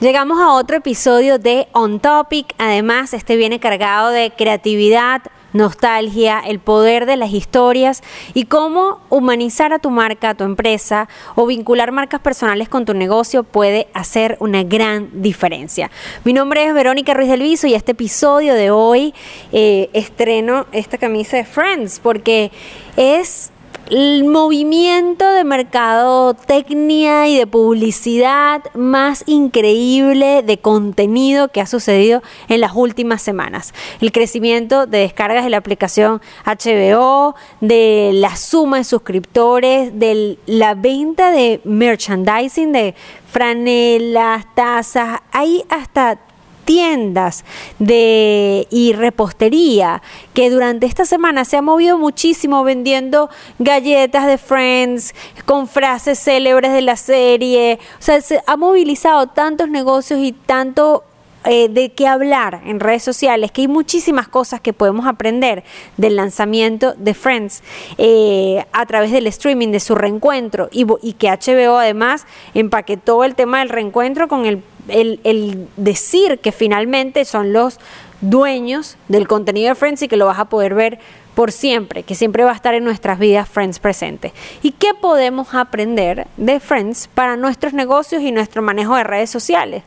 Llegamos a otro episodio de On Topic. Además, este viene cargado de creatividad, nostalgia, el poder de las historias y cómo humanizar a tu marca, a tu empresa o vincular marcas personales con tu negocio puede hacer una gran diferencia. Mi nombre es Verónica Ruiz del Viso y este episodio de hoy eh, estreno esta camisa de Friends porque es el movimiento de mercadotecnia y de publicidad más increíble de contenido que ha sucedido en las últimas semanas. El crecimiento de descargas de la aplicación HBO, de la suma de suscriptores, de la venta de merchandising, de franelas, tazas, hay hasta tiendas de y repostería que durante esta semana se ha movido muchísimo vendiendo galletas de Friends con frases célebres de la serie. O sea, se ha movilizado tantos negocios y tanto eh, de qué hablar en redes sociales, que hay muchísimas cosas que podemos aprender del lanzamiento de Friends eh, a través del streaming, de su reencuentro, y, y que HBO además empaquetó el tema del reencuentro con el el, decir que finalmente son los dueños del contenido de Friends y que lo vas a poder ver por siempre, que siempre va a estar en nuestras vidas Friends presente. ¿Y qué podemos aprender de Friends para nuestros negocios y nuestro manejo de redes sociales?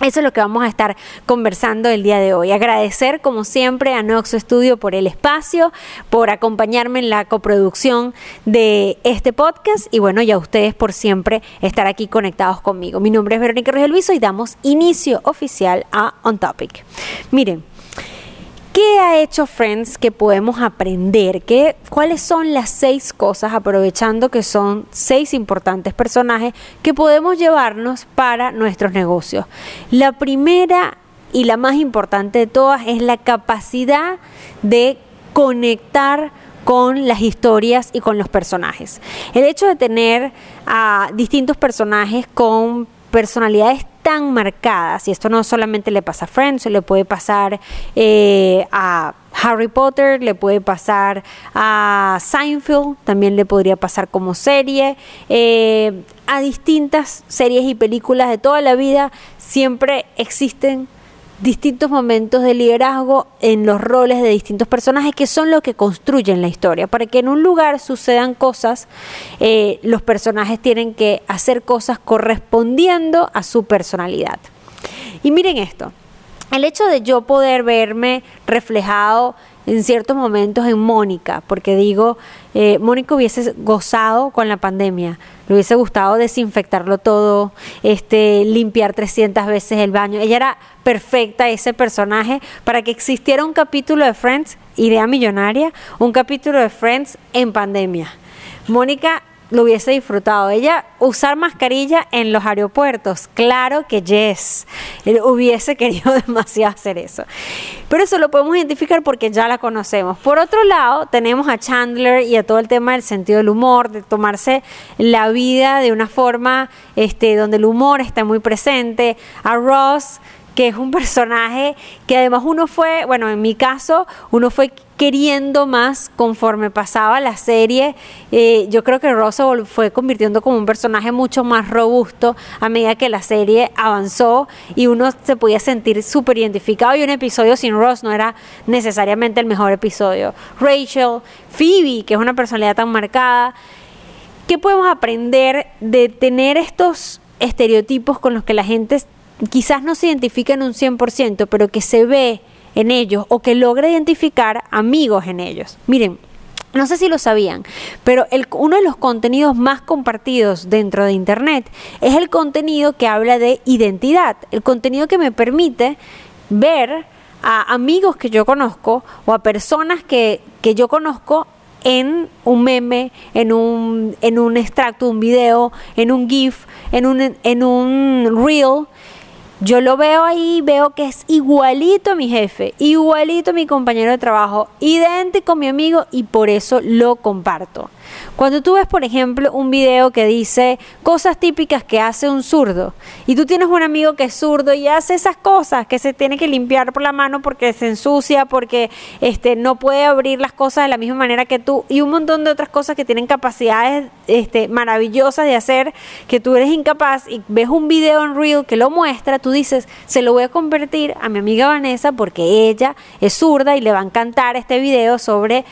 Eso es lo que vamos a estar conversando el día de hoy. Agradecer, como siempre, a Noxo Studio por el espacio, por acompañarme en la coproducción de este podcast y bueno, y a ustedes por siempre estar aquí conectados conmigo. Mi nombre es Verónica Rogel Luiso y damos inicio oficial a On Topic. Miren, ¿Qué ha hecho Friends que podemos aprender? ¿Qué, ¿Cuáles son las seis cosas, aprovechando que son seis importantes personajes, que podemos llevarnos para nuestros negocios? La primera y la más importante de todas es la capacidad de conectar con las historias y con los personajes. El hecho de tener a distintos personajes con personalidades tan marcadas, y esto no solamente le pasa a Friends, le puede pasar eh, a Harry Potter, le puede pasar a Seinfeld, también le podría pasar como serie, eh, a distintas series y películas de toda la vida, siempre existen distintos momentos de liderazgo en los roles de distintos personajes que son los que construyen la historia. Para que en un lugar sucedan cosas, eh, los personajes tienen que hacer cosas correspondiendo a su personalidad. Y miren esto, el hecho de yo poder verme reflejado en ciertos momentos en Mónica, porque digo, eh, Mónica hubiese gozado con la pandemia, le hubiese gustado desinfectarlo todo, este, limpiar 300 veces el baño. Ella era perfecta, ese personaje, para que existiera un capítulo de Friends, idea millonaria, un capítulo de Friends en pandemia. Mónica lo hubiese disfrutado. Ella usar mascarilla en los aeropuertos, claro que yes, Él hubiese querido demasiado hacer eso. Pero eso lo podemos identificar porque ya la conocemos. Por otro lado, tenemos a Chandler y a todo el tema del sentido del humor, de tomarse la vida de una forma este, donde el humor está muy presente. A Ross que es un personaje que además uno fue, bueno, en mi caso, uno fue queriendo más conforme pasaba la serie. Eh, yo creo que Ross fue convirtiendo como un personaje mucho más robusto a medida que la serie avanzó y uno se podía sentir súper identificado y un episodio sin Ross no era necesariamente el mejor episodio. Rachel, Phoebe, que es una personalidad tan marcada. ¿Qué podemos aprender de tener estos estereotipos con los que la gente quizás no se identifica en un 100%, pero que se ve en ellos o que logra identificar amigos en ellos. Miren, no sé si lo sabían, pero el, uno de los contenidos más compartidos dentro de Internet es el contenido que habla de identidad, el contenido que me permite ver a amigos que yo conozco o a personas que, que yo conozco en un meme, en un, en un extracto, un video, en un GIF, en un, en un reel yo lo veo ahí, veo que es igualito a mi jefe, igualito a mi compañero de trabajo, idéntico a mi amigo y por eso lo comparto. Cuando tú ves, por ejemplo, un video que dice cosas típicas que hace un zurdo y tú tienes un amigo que es zurdo y hace esas cosas que se tiene que limpiar por la mano porque se ensucia, porque este, no puede abrir las cosas de la misma manera que tú y un montón de otras cosas que tienen capacidades este, maravillosas de hacer que tú eres incapaz y ves un video en Reel que lo muestra, tú dices, se lo voy a convertir a mi amiga Vanessa porque ella es zurda y le va a encantar este video sobre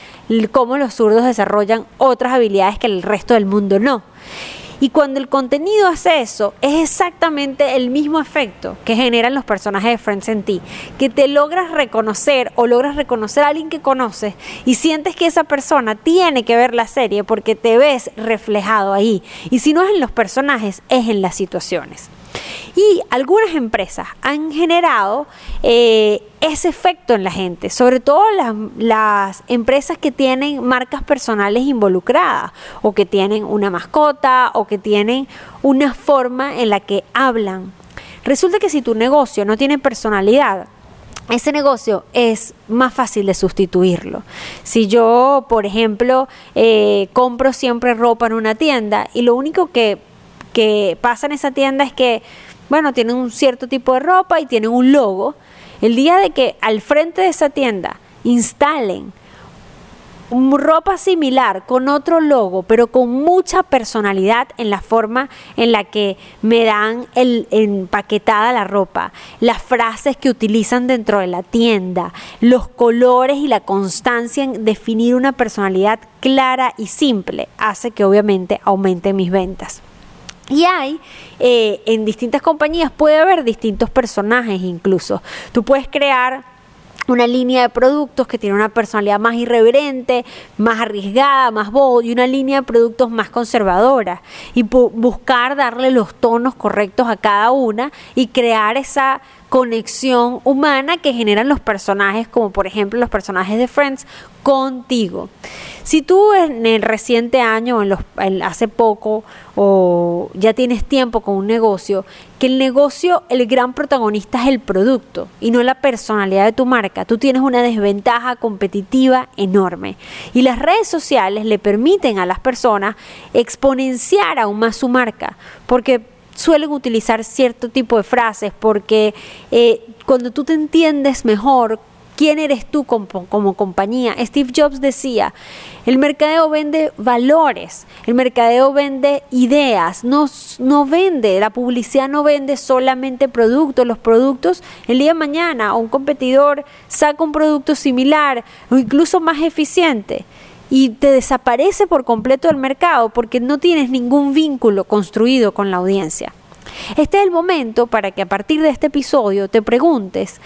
cómo los zurdos desarrollan otras habilidades que el resto del mundo no. Y cuando el contenido hace eso, es exactamente el mismo efecto que generan los personajes de Friends en ti, que te logras reconocer o logras reconocer a alguien que conoces y sientes que esa persona tiene que ver la serie porque te ves reflejado ahí. Y si no es en los personajes, es en las situaciones. Y algunas empresas han generado eh, ese efecto en la gente, sobre todo las, empresas que tienen marcas personales involucradas o que tienen una mascota o que tienen una forma en la que hablan. Resulta que si tu negocio no tiene personalidad, ese negocio es más fácil de sustituirlo. Si yo, por ejemplo, eh, compro siempre ropa en una tienda y lo único que, que pasa en esa tienda es que bueno, tienen un cierto tipo de ropa y tienen un logo. El día de que al frente de esa tienda instalen ropa similar con otro logo, pero con mucha personalidad en la forma en la que me dan el empaquetada la ropa, las frases que utilizan dentro de la tienda, los colores y la constancia en definir una personalidad clara y simple, hace que obviamente aumente mis ventas. Y hay, eh, en distintas compañías puede haber distintos personajes incluso. Tú puedes crear una línea de productos que tiene una personalidad más irreverente, más arriesgada, más bold y una línea de productos más conservadora y buscar darle los tonos correctos a cada una y crear esa conexión humana que generan los personajes, como por ejemplo los personajes de Friends, contigo. Si tú en el reciente año, en los, hace poco, o ya tienes tiempo con un negocio, que el negocio, el gran protagonista es el producto y no la personalidad de tu marca, tú tienes una desventaja competitiva enorme. Y las redes sociales le permiten a las personas exponenciar aún más su marca, porque suelen utilizar cierto tipo de frases porque eh, cuando tú te entiendes mejor quién eres tú como, como, compañía. Steve Jobs decía, el mercadeo vende valores, el mercadeo vende ideas, no, no vende, la publicidad no vende solamente productos, los productos, el día de mañana un competidor saca un producto similar o incluso más eficiente y te desaparece por completo del mercado porque no tienes ningún vínculo construido con la audiencia. Este es el momento para que a partir de este episodio te preguntes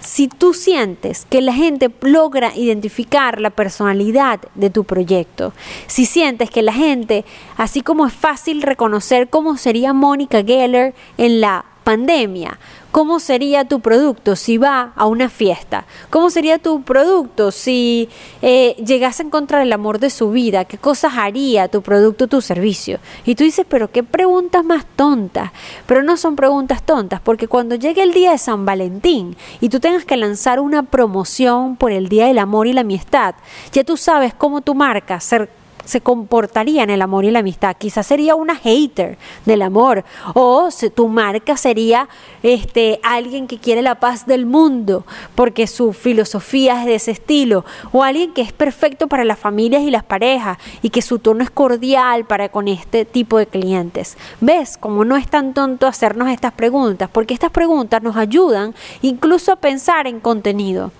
si tú sientes que la gente logra identificar la personalidad de tu proyecto, si sientes que la gente, así como es fácil reconocer cómo sería Mónica Geller en la pandemia, ¿Cómo sería tu producto si va a una fiesta? ¿Cómo sería tu producto si eh, llegase a encontrar el amor de su vida? ¿Qué cosas haría tu producto, tu servicio? Y tú dices, pero qué preguntas más tontas. Pero no son preguntas tontas, porque cuando llegue el día de San Valentín y tú tengas que lanzar una promoción por el Día del Amor y la Amistad, ya tú sabes cómo tu marca ser se comportaría en el amor y la amistad. Quizás sería una hater del amor o tu marca sería este alguien que quiere la paz del mundo porque su filosofía es de ese estilo o alguien que es perfecto para las familias y las parejas y que su tono es cordial para con este tipo de clientes. ¿Ves cómo no es tan tonto hacernos estas preguntas? Porque estas preguntas nos ayudan incluso a pensar en contenido.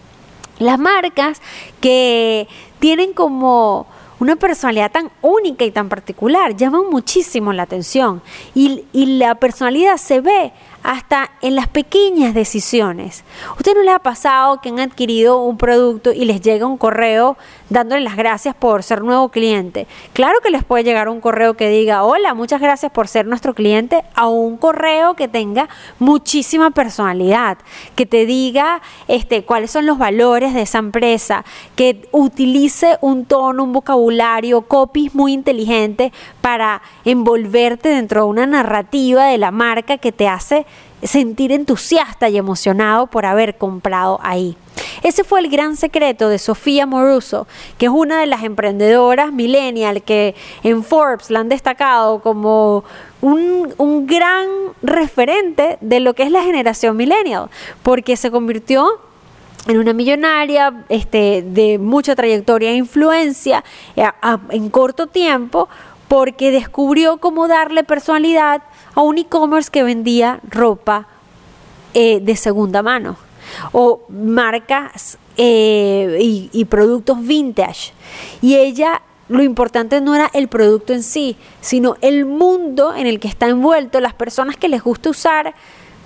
Las marcas que tienen como una personalidad tan única y tan particular llama muchísimo la atención y, y la personalidad se ve hasta en las pequeñas decisiones. ¿Usted no le ha pasado que han adquirido un producto y les llega un correo dándole las gracias por ser nuevo cliente? Claro que les puede llegar un correo que diga, hola, muchas gracias por ser nuestro cliente, a un correo que tenga muchísima personalidad, que te diga este, cuáles son los valores de esa empresa, que utilice un tono, un vocabulario, copies muy inteligente para envolverte dentro de una narrativa de la marca que te hace sentir entusiasta y emocionado por haber comprado ahí. Ese fue el gran secreto de Sofía Moruso, que es una de las emprendedoras millennial que en Forbes la han destacado como un, gran referente de lo que es la generación millennial, porque se convirtió en una millonaria este, de mucha trayectoria e influencia eh, en corto tiempo, porque descubrió cómo darle personalidad a un e-commerce que vendía ropa eh, de segunda mano o marcas eh, y, y productos vintage. Y ella lo importante no era el producto en sí, sino el mundo en el que está envuelto, las personas que les gusta usar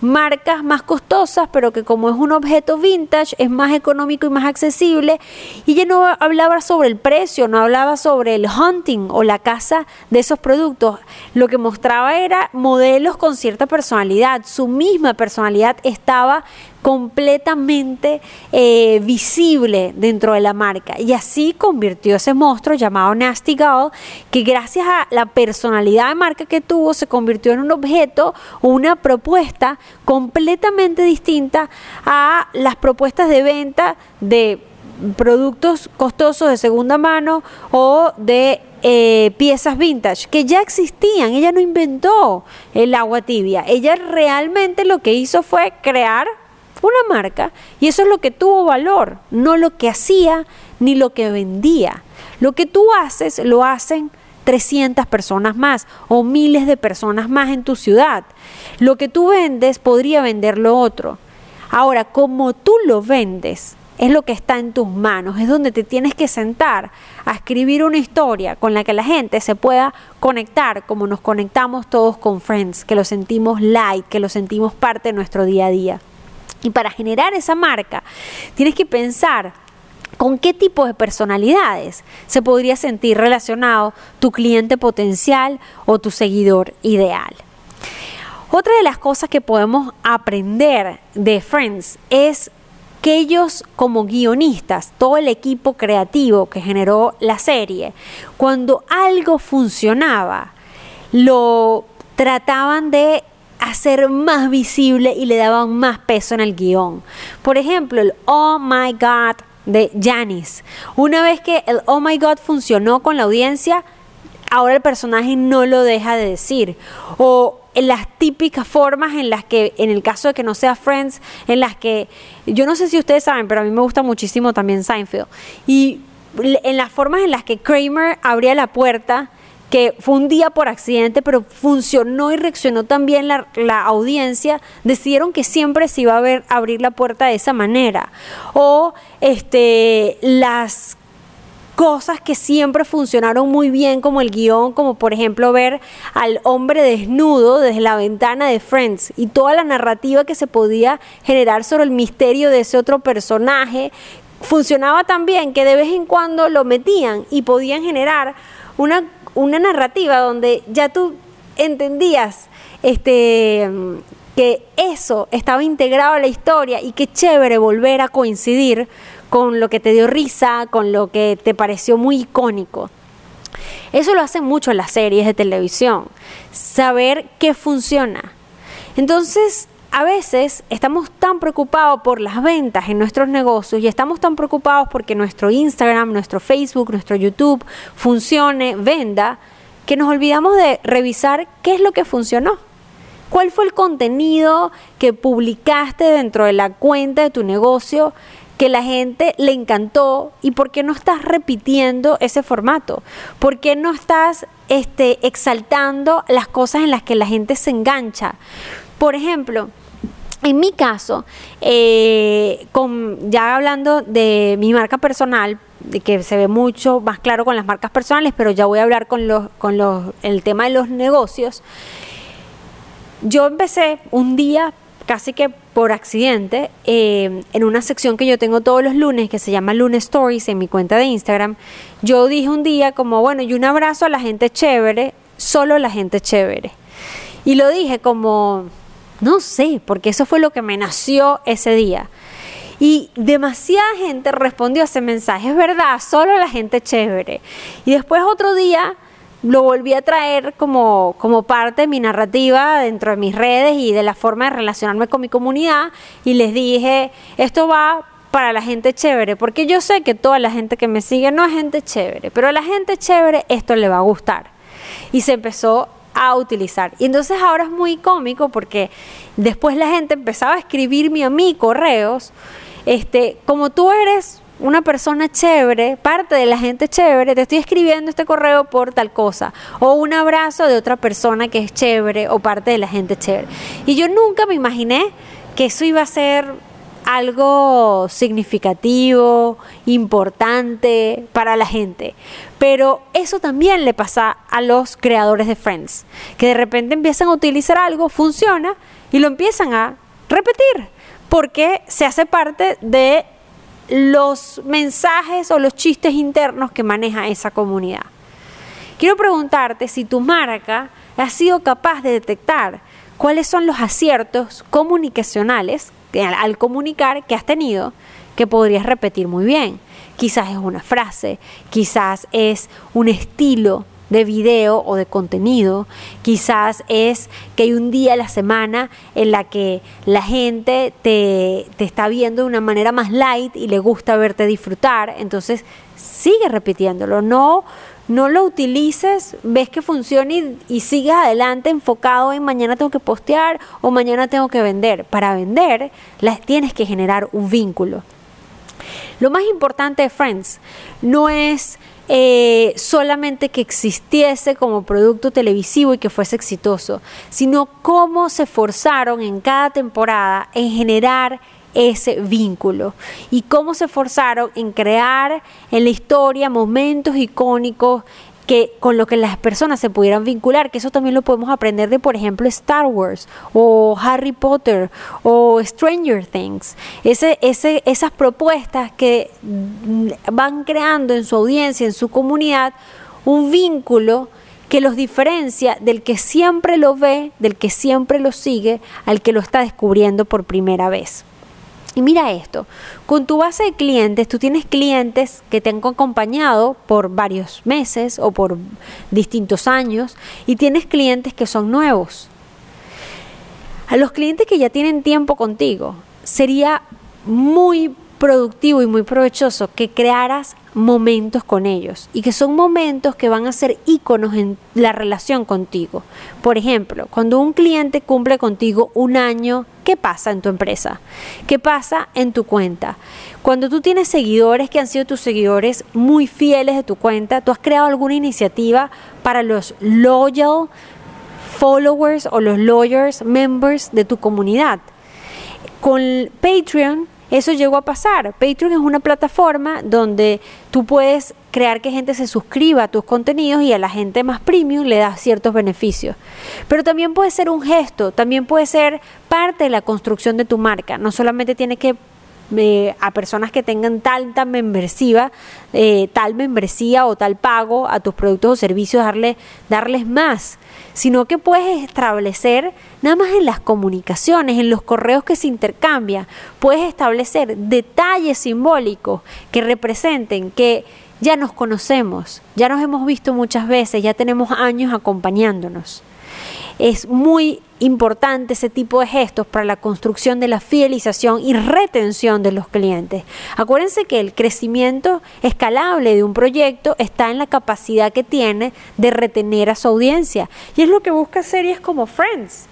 marcas más costosas, pero que como es un objeto vintage es más económico y más accesible. Y ella no hablaba sobre el precio, no hablaba sobre el hunting o la casa de esos productos. Lo que mostraba era modelos con cierta personalidad. Su misma personalidad estaba completamente eh, visible dentro de la marca y así convirtió ese monstruo llamado Nasty Gal que gracias a la personalidad de marca que tuvo se convirtió en un objeto una propuesta completamente distinta a las propuestas de venta de productos costosos de segunda mano o de eh, piezas vintage que ya existían. Ella no inventó el agua tibia. Ella realmente lo que hizo fue crear una marca y eso es lo que tuvo valor, no lo que hacía ni lo que vendía. Lo que tú haces lo hacen 300 personas más o miles de personas más en tu ciudad. Lo que tú vendes podría vender lo otro. Ahora, como tú lo vendes, es lo que está en tus manos, es donde te tienes que sentar a escribir una historia con la que la gente se pueda conectar como nos conectamos todos con Friends, que lo sentimos light, que lo sentimos parte de nuestro día a día. Y para generar esa marca, tienes que pensar con qué tipo de personalidades se podría sentir relacionado tu cliente potencial o tu seguidor ideal. Otra de las cosas que podemos aprender de Friends es que ellos como guionistas, todo el equipo creativo que generó la serie, cuando algo funcionaba, lo trataban de hacer más visible y le daban más peso en el guion. Por ejemplo, el Oh My God de Janice. Una vez que el Oh My God funcionó con la audiencia, ahora el personaje no lo deja de decir. O en las típicas formas en las que, en el caso de que no sea Friends, en las que, yo no sé si ustedes saben, pero a mí me gusta muchísimo también Seinfeld. Y en las formas en las que Kramer abría la puerta que fue un día por accidente, pero funcionó y reaccionó también la, la audiencia, decidieron que siempre se iba a ver abrir la puerta de esa manera. O este las cosas que siempre funcionaron muy bien como el guion, como por ejemplo ver al hombre desnudo desde la ventana de Friends y toda la narrativa que se podía generar sobre el misterio de ese otro personaje, funcionaba tan bien que de vez en cuando lo metían y podían generar una una narrativa donde ya tú entendías este, que eso estaba integrado a la historia y qué chévere volver a coincidir con lo que te dio risa, con lo que te pareció muy icónico. Eso lo hacen mucho las series de televisión, saber qué funciona. Entonces, a veces estamos tan preocupados por las ventas en nuestros negocios y estamos tan preocupados porque nuestro Instagram, nuestro Facebook, nuestro YouTube funcione, venda, que nos olvidamos de revisar qué es lo que funcionó. ¿Cuál fue el contenido que publicaste dentro de la cuenta de tu negocio que la gente le encantó y por qué no estás repitiendo ese formato? ¿Por qué no estás este, exaltando las cosas en las que la gente se engancha? Por ejemplo, en mi caso, eh, ya hablando de mi marca personal, que se ve mucho más claro con las marcas personales, pero ya voy a hablar con los, el tema de los negocios. Yo empecé un día casi que por accidente eh, en una sección que yo tengo todos los lunes que se llama Lunes Stories en mi cuenta de Instagram. Yo dije un día como, bueno, y un abrazo a la gente chévere, solo la gente chévere. Y lo dije como no sé, porque eso fue lo que me nació ese día. Y demasiada gente respondió a ese mensaje, es verdad, solo la gente chévere. Y después otro día lo volví a traer como, como parte de mi narrativa dentro de mis redes y de la forma de relacionarme con mi comunidad y les dije, esto va para la gente chévere, porque yo sé que toda la gente que me sigue no es gente chévere, pero a la gente chévere esto le va a gustar. Y se empezó a utilizar. Y entonces ahora es muy cómico porque después la gente empezaba a escribirme a mí correos, este, como tú eres una persona chévere, parte de la gente chévere, te estoy escribiendo este correo por tal cosa, o un abrazo de otra persona que es chévere o parte de la gente chévere. Y yo nunca me imaginé que eso iba a ser algo significativo, importante para la gente. Pero eso también le pasa a los creadores de Friends, que de repente empiezan a utilizar algo, funciona y lo empiezan a repetir, porque se hace parte de los mensajes o los chistes internos que maneja esa comunidad. Quiero preguntarte si tu marca ha sido capaz de detectar cuáles son los aciertos comunicacionales al comunicar que has tenido que podrías repetir muy bien. Quizás es una frase, quizás es un estilo de video o de contenido, quizás es que hay un día a la semana en la que la gente te, te está viendo de una manera más light y le gusta verte disfrutar, entonces sigue repitiéndolo, no no lo utilices, ves que funciona y, y, sigues adelante enfocado en mañana tengo que postear o mañana tengo que vender. Para vender, las, tienes que generar un vínculo. Lo más importante de Friends no es eh, solamente que existiese como producto televisivo y que fuese exitoso, sino cómo se forzaron en cada temporada en generar ese vínculo y cómo se esforzaron en crear en la historia momentos icónicos que con lo que las personas se pudieran vincular, que eso también lo podemos aprender de, por ejemplo, Star Wars o Harry Potter o Stranger Things. Ese, ese, esas propuestas que van creando en su audiencia, en su comunidad, un vínculo que los diferencia del que siempre lo ve, del que siempre lo sigue, al que lo está descubriendo por primera vez. Y mira esto, con tu base de clientes, tú tienes clientes que te han acompañado por varios meses o por distintos años y tienes clientes que son nuevos. A los clientes que ya tienen tiempo contigo, sería muy productivo y muy provechoso que crearas momentos con ellos y que son momentos que van a ser íconos en la relación contigo. Por ejemplo, cuando un cliente cumple contigo un año, ¿qué pasa en tu empresa? ¿Qué pasa en tu cuenta? Cuando tú tienes seguidores que han sido tus seguidores muy fieles de tu cuenta, tú has creado alguna iniciativa para los loyal followers o los lawyers members de tu comunidad. Con Patreon eso llegó a pasar. Patreon es una plataforma donde tú puedes crear que gente se suscriba a tus contenidos y a la gente más premium le das ciertos beneficios. Pero también puede ser un gesto, también puede ser parte de la construcción de tu marca. No solamente tienes que eh, a personas que tengan tal, tal membresía, eh, tal membresía o tal pago a tus productos o servicios, darle, darles más, sino que puedes establecer, nada más en las comunicaciones, en los correos que se intercambian, puedes establecer detalles simbólicos que representen que ya nos conocemos, ya nos hemos visto muchas veces, ya tenemos años acompañándonos. Es muy importante ese tipo de gestos para la construcción de la fidelización y retención de los clientes. Acuérdense que el crecimiento escalable de un proyecto está en la capacidad que tiene de retener a su audiencia. Y es lo que busca series como Friends.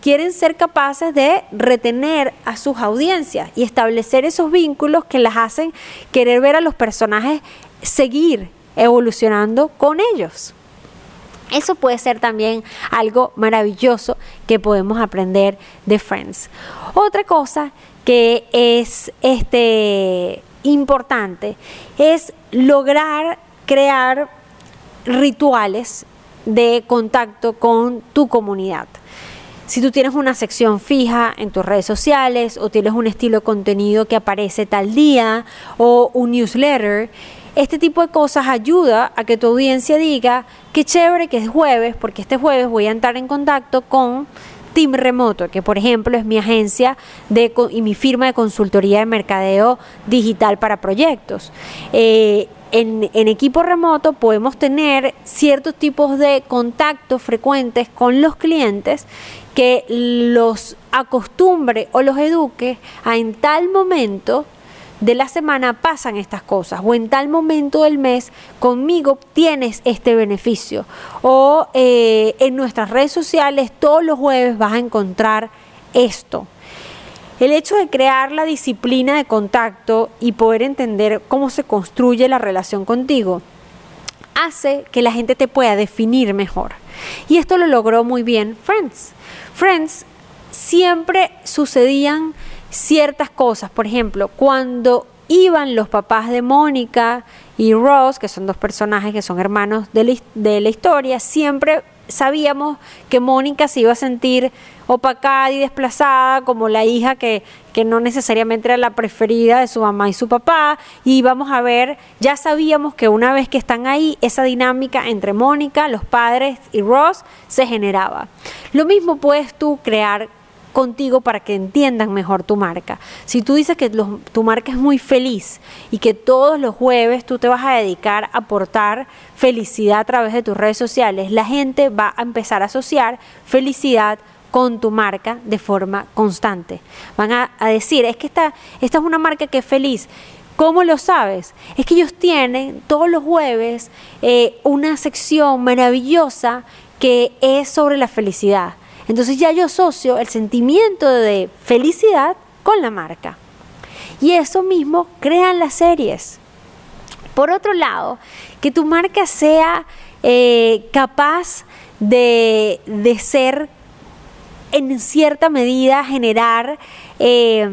Quieren ser capaces de retener a sus audiencias y establecer esos vínculos que las hacen querer ver a los personajes seguir evolucionando con ellos. Eso puede ser también algo maravilloso que podemos aprender de Friends. Otra cosa que es este, importante es lograr crear rituales de contacto con tu comunidad. Si tú tienes una sección fija en tus redes sociales o tienes un estilo de contenido que aparece tal día o un newsletter, este tipo de cosas ayuda a que tu audiencia diga, qué chévere que es jueves, porque este jueves voy a entrar en contacto con Team Remoto, que por ejemplo es mi agencia de, y mi firma de consultoría de mercadeo digital para proyectos. Eh, en, en, equipo remoto podemos tener ciertos tipos de contactos frecuentes con los clientes que los acostumbre o los eduque a en tal momento de la semana pasan estas cosas o en tal momento del mes conmigo tienes este beneficio o eh, en nuestras redes sociales todos los jueves vas a encontrar esto. El hecho de crear la disciplina de contacto y poder entender cómo se construye la relación contigo hace que la gente te pueda definir mejor. Y esto lo logró muy bien Friends. Friends siempre sucedían ciertas cosas. Por ejemplo, cuando iban los papás de Mónica y Ross, que son dos personajes que son hermanos de la, historia, siempre sabíamos que Mónica se iba a sentir opacada y desplazada como la hija que, que, no necesariamente era la preferida de su mamá y su papá. Y vamos a ver, ya sabíamos que una vez que están ahí, esa dinámica entre Mónica, los padres y Ross se generaba. Lo mismo puedes tú crear contigo para que entiendan mejor tu marca. Si tú dices que tu marca es muy feliz y que todos los jueves tú te vas a dedicar a aportar felicidad a través de tus redes sociales, la gente va a empezar a asociar felicidad con tu marca de forma constante. Van a, decir, es que esta, esta es una marca que es feliz. ¿Cómo lo sabes? Es que ellos tienen todos los jueves eh, una sección maravillosa que es sobre la felicidad. Entonces ya yo asocio el sentimiento de felicidad con la marca. Y eso mismo crean las series. Por otro lado, que tu marca sea eh, capaz de, ser en cierta medida generar eh,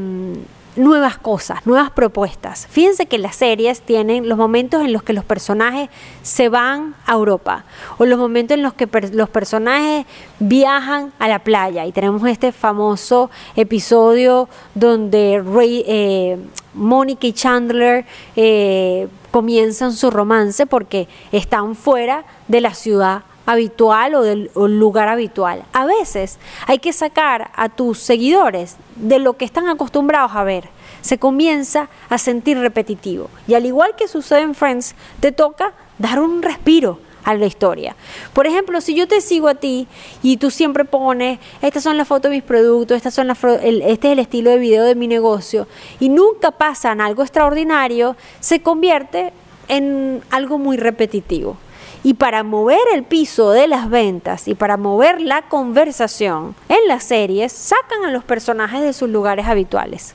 nuevas cosas, nuevas propuestas. Fíjense que las series tienen los momentos en los que los personajes se van a Europa o los momentos en los que los personajes viajan a la playa y tenemos este famoso episodio donde Ray, eh, Mónica y Chandler eh, comienzan su romance porque están fuera de la ciudad habitual o del lugar habitual. A veces hay que sacar a tus seguidores de lo que están acostumbrados a ver. Se comienza a sentir repetitivo. Y al igual que sucede en Friends, te toca dar un respiro a la historia. Por ejemplo, si yo te sigo a ti y tú siempre pones, estas son las fotos de mis productos, estas son las este es el estilo de video de mi negocio, y nunca pasan algo extraordinario, se convierte en algo muy repetitivo. Y para mover el piso de las ventas y para mover la conversación en las series, sacan a los personajes de sus lugares habituales.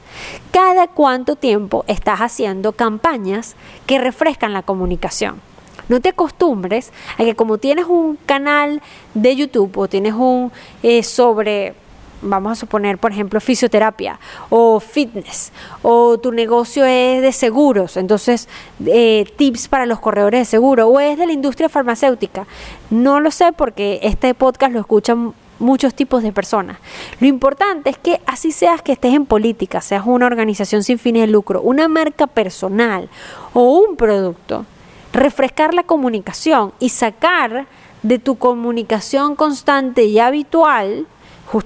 Cada cuánto tiempo estás haciendo campañas que refrescan la comunicación. No te acostumbres a que como tienes un canal de YouTube o tienes un eh, sobre vamos a suponer, por ejemplo, fisioterapia o fitness, o tu negocio es de seguros, entonces eh, tips para los corredores de seguro, o es de la industria farmacéutica. No lo sé porque este podcast lo escuchan muchos tipos de personas. Lo importante es que así seas que estés en política, seas una organización sin fines de lucro, una marca personal o un producto, refrescar la comunicación y sacar de tu comunicación constante y habitual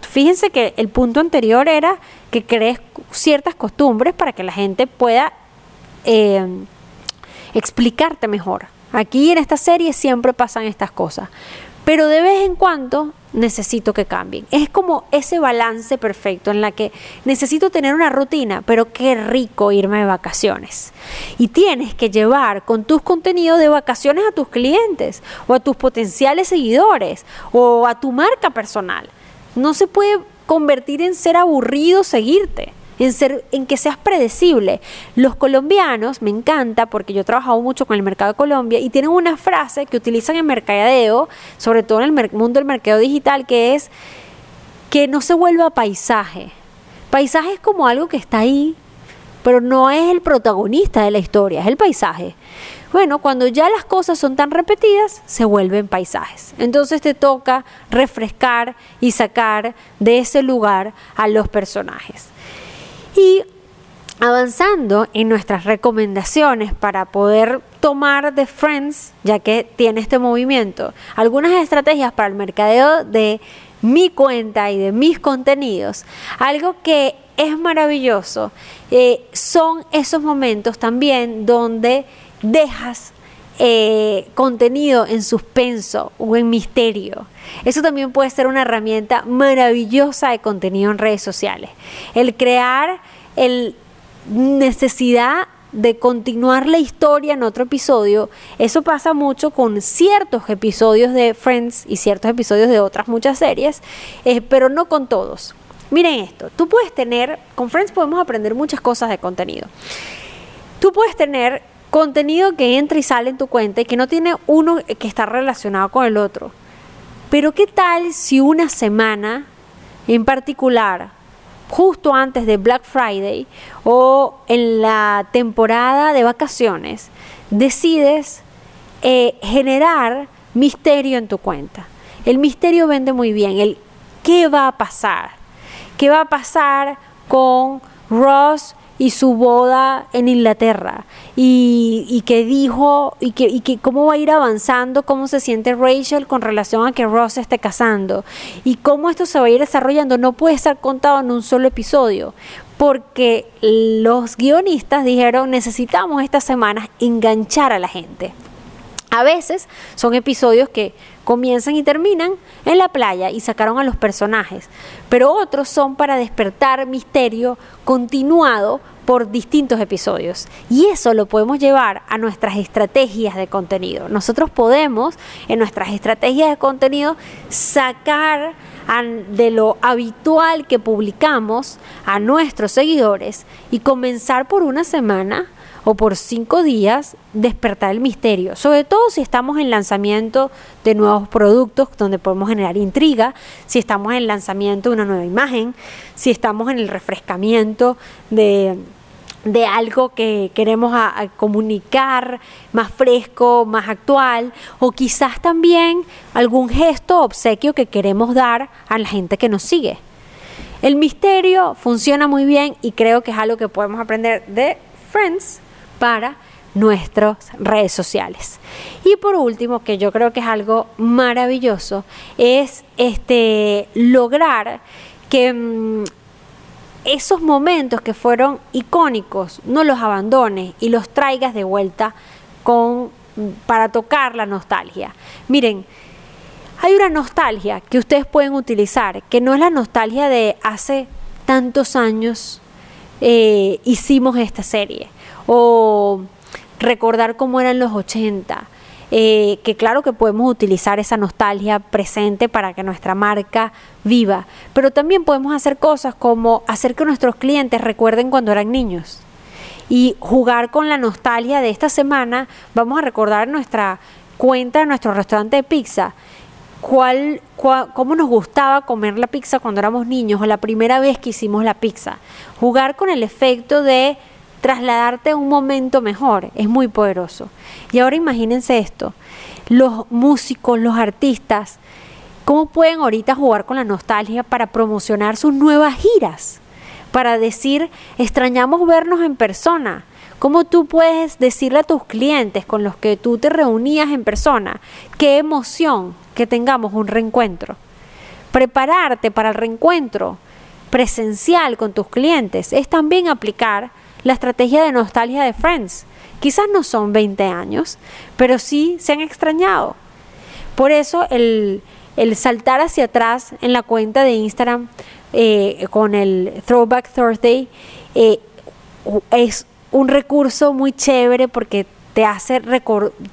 fíjense que el punto anterior era que crees ciertas costumbres para que la gente pueda eh, explicarte mejor. Aquí en esta serie siempre pasan estas cosas, pero de vez en cuando necesito que cambien. Es como ese balance perfecto en la que necesito tener una rutina, pero qué rico irme de vacaciones. Y tienes que llevar con tus contenidos de vacaciones a tus clientes o a tus potenciales seguidores o a tu marca personal. No se puede convertir en ser aburrido seguirte. En, ser, en que seas predecible. Los colombianos, me encanta porque yo he trabajado mucho con el mercado de Colombia y tienen una frase que utilizan en mercadeo, sobre todo en el mundo del mercado digital, que es que no se vuelva paisaje. Paisaje es como algo que está ahí, pero no es el protagonista de la historia, es el paisaje. Bueno, cuando ya las cosas son tan repetidas, se vuelven paisajes. Entonces te toca refrescar y sacar de ese lugar a los personajes. Y avanzando en nuestras recomendaciones para poder tomar de Friends, ya que tiene este movimiento, algunas estrategias para el mercadeo de mi cuenta y de mis contenidos, algo que es maravilloso, eh, son esos momentos también donde dejas eh, contenido en suspenso o en misterio. Eso también puede ser una herramienta maravillosa de contenido en redes sociales. El crear el necesidad de continuar la historia en otro episodio, eso pasa mucho con ciertos episodios de Friends y ciertos episodios de otras muchas series, eh, pero no con todos. Miren esto, tú puedes tener, con Friends podemos aprender muchas cosas de contenido. Tú puedes tener contenido que entra y sale en tu cuenta y que no tiene uno que está relacionado con el otro. Pero ¿qué tal si una semana en particular justo antes de Black Friday o en la temporada de vacaciones, decides eh, generar misterio en tu cuenta. El misterio vende muy bien. El qué va a pasar. ¿Qué va a pasar con Ross y su boda en Inglaterra y, y que dijo y que, y que cómo va a ir avanzando, cómo se siente Rachel con relación a que Ross esté casando y cómo esto se va a ir desarrollando, no puede estar contado en un solo episodio porque los guionistas dijeron necesitamos estas semanas enganchar a la gente. A veces son episodios que comienzan y terminan en la playa y sacaron a los personajes, pero otros son para despertar misterio continuado por distintos episodios. Y eso lo podemos llevar a nuestras estrategias de contenido. Nosotros podemos en nuestras estrategias de contenido sacar de lo habitual que publicamos a nuestros seguidores y comenzar por una semana o por cinco días despertar el misterio, sobre todo si estamos en lanzamiento de nuevos productos donde podemos generar intriga, si estamos en lanzamiento de una nueva imagen, si estamos en el refrescamiento de de algo que queremos comunicar más fresco, más actual, o quizás también algún gesto o obsequio que queremos dar a la gente que nos sigue. El misterio funciona muy bien y creo que es algo que podemos aprender de Friends para nuestras redes sociales. Y por último, que yo creo que es algo maravilloso, es este lograr que mm, esos momentos que fueron icónicos no los abandones y los traigas de vuelta con para tocar la nostalgia. Miren, hay una nostalgia que ustedes pueden utilizar, que no es la nostalgia de hace tantos años eh, hicimos esta serie o recordar cómo eran los 80. Eh, que claro que podemos utilizar esa nostalgia presente para que nuestra marca viva, pero también podemos hacer cosas como hacer que nuestros clientes recuerden cuando eran niños y jugar con la nostalgia de esta semana. Vamos a recordar nuestra cuenta de nuestro restaurante de pizza. Cuál, cómo nos gustaba comer la pizza cuando éramos niños o la primera vez que hicimos la pizza. Jugar con el efecto de trasladarte a un momento mejor es muy poderoso. Y ahora imagínense esto, los músicos, los artistas, ¿cómo pueden ahorita jugar con la nostalgia para promocionar sus nuevas giras? Para decir, extrañamos vernos en persona. ¿Cómo tú puedes decirle a tus clientes con los que tú te reunías en persona, qué emoción que tengamos un reencuentro? Prepararte para el reencuentro presencial con tus clientes es también aplicar la estrategia de nostalgia de Friends. Quizás no son 20 años, pero sí se han extrañado. Por eso el, saltar hacia atrás en la cuenta de Instagram eh, con el Throwback Thursday eh, es un recurso muy chévere porque te hace,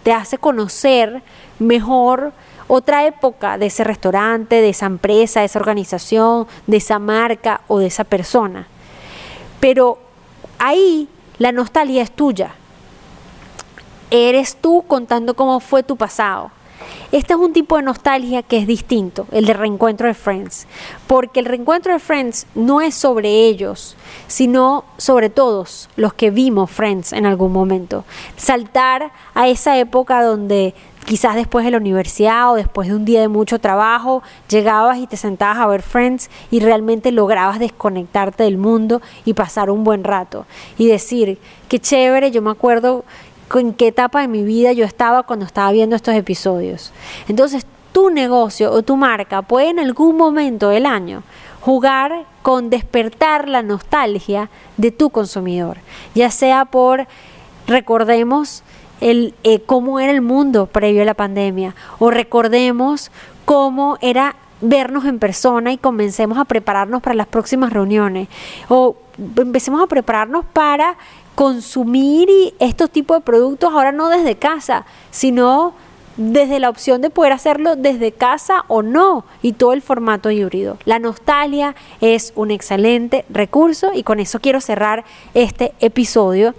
te hace conocer mejor otra época de ese restaurante, de esa empresa, de esa organización, de esa marca o de esa persona. Pero ahí la nostalgia es tuya. Eres tú contando cómo fue tu pasado. Este es un tipo de nostalgia que es distinto, el de reencuentro de Friends, porque el reencuentro de Friends no es sobre ellos, sino sobre todos los que vimos Friends en algún momento. Saltar a esa época donde quizás después de la universidad o después de un día de mucho trabajo, llegabas y te sentabas a ver Friends y realmente lograbas desconectarte del mundo y pasar un buen rato. Y decir, qué chévere, yo me acuerdo en qué etapa de mi vida yo estaba cuando estaba viendo estos episodios. Entonces, tu negocio o tu marca puede en algún momento del año jugar con despertar la nostalgia de tu consumidor, ya sea por, recordemos, el, eh, cómo era el mundo previo a la pandemia o recordemos cómo era vernos en persona y comencemos a prepararnos para las próximas reuniones o empecemos a prepararnos para consumir estos tipos de productos ahora no desde casa, sino desde la opción de poder hacerlo desde casa o no y todo el formato híbrido. La nostalgia es un excelente recurso y con eso quiero cerrar este episodio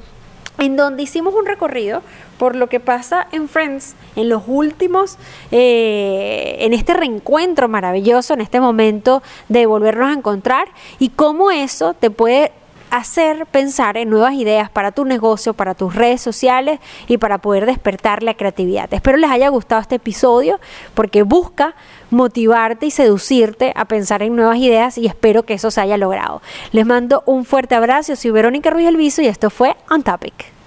en donde hicimos un recorrido por lo que pasa en Friends en los últimos, eh, en este reencuentro maravilloso, en este momento de volvernos a encontrar y cómo eso te puede hacer pensar en nuevas ideas para tu negocio, para tus redes sociales y para poder despertar la creatividad. Espero les haya gustado este episodio porque busca motivarte y seducirte a pensar en nuevas ideas y espero que eso se haya logrado. Les mando un fuerte abrazo, soy Verónica Ruiz Elviso y esto fue On Topic.